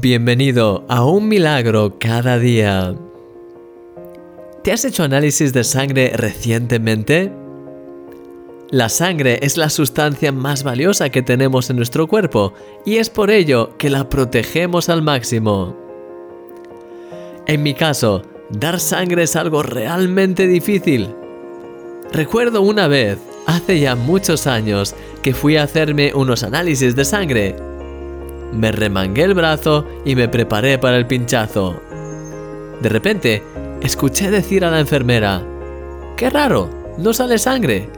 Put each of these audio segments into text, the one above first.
Bienvenido a un milagro cada día. ¿Te has hecho análisis de sangre recientemente? La sangre es la sustancia más valiosa que tenemos en nuestro cuerpo y es por ello que la protegemos al máximo. En mi caso, dar sangre es algo realmente difícil. Recuerdo una vez, hace ya muchos años, que fui a hacerme unos análisis de sangre me remangué el brazo y me preparé para el pinchazo. De repente, escuché decir a la enfermera, ¡Qué raro! No sale sangre.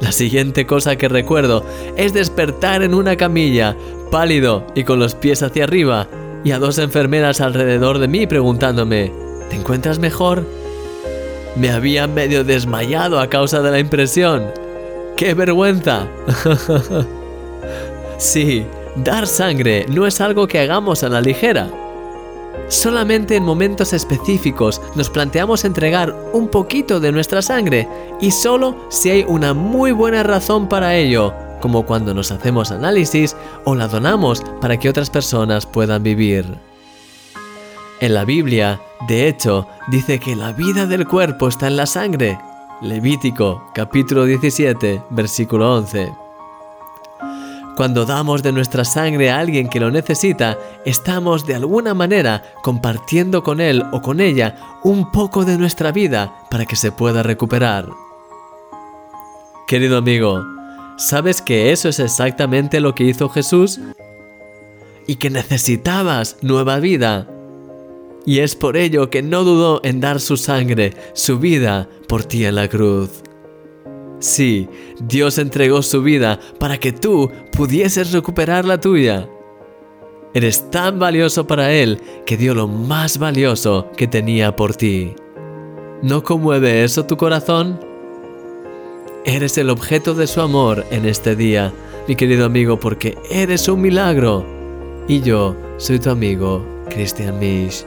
La siguiente cosa que recuerdo es despertar en una camilla, pálido y con los pies hacia arriba, y a dos enfermeras alrededor de mí preguntándome, ¿te encuentras mejor? Me había medio desmayado a causa de la impresión. ¡Qué vergüenza! sí, Dar sangre no es algo que hagamos a la ligera. Solamente en momentos específicos nos planteamos entregar un poquito de nuestra sangre y solo si hay una muy buena razón para ello, como cuando nos hacemos análisis o la donamos para que otras personas puedan vivir. En la Biblia, de hecho, dice que la vida del cuerpo está en la sangre. Levítico capítulo 17, versículo 11. Cuando damos de nuestra sangre a alguien que lo necesita, estamos de alguna manera compartiendo con él o con ella un poco de nuestra vida para que se pueda recuperar. Querido amigo, ¿sabes que eso es exactamente lo que hizo Jesús? Y que necesitabas nueva vida. Y es por ello que no dudó en dar su sangre, su vida, por ti en la cruz. Sí, Dios entregó su vida para que tú pudieses recuperar la tuya. Eres tan valioso para Él que dio lo más valioso que tenía por ti. ¿No conmueve eso tu corazón? Eres el objeto de su amor en este día, mi querido amigo, porque eres un milagro. Y yo soy tu amigo, Christian Misch.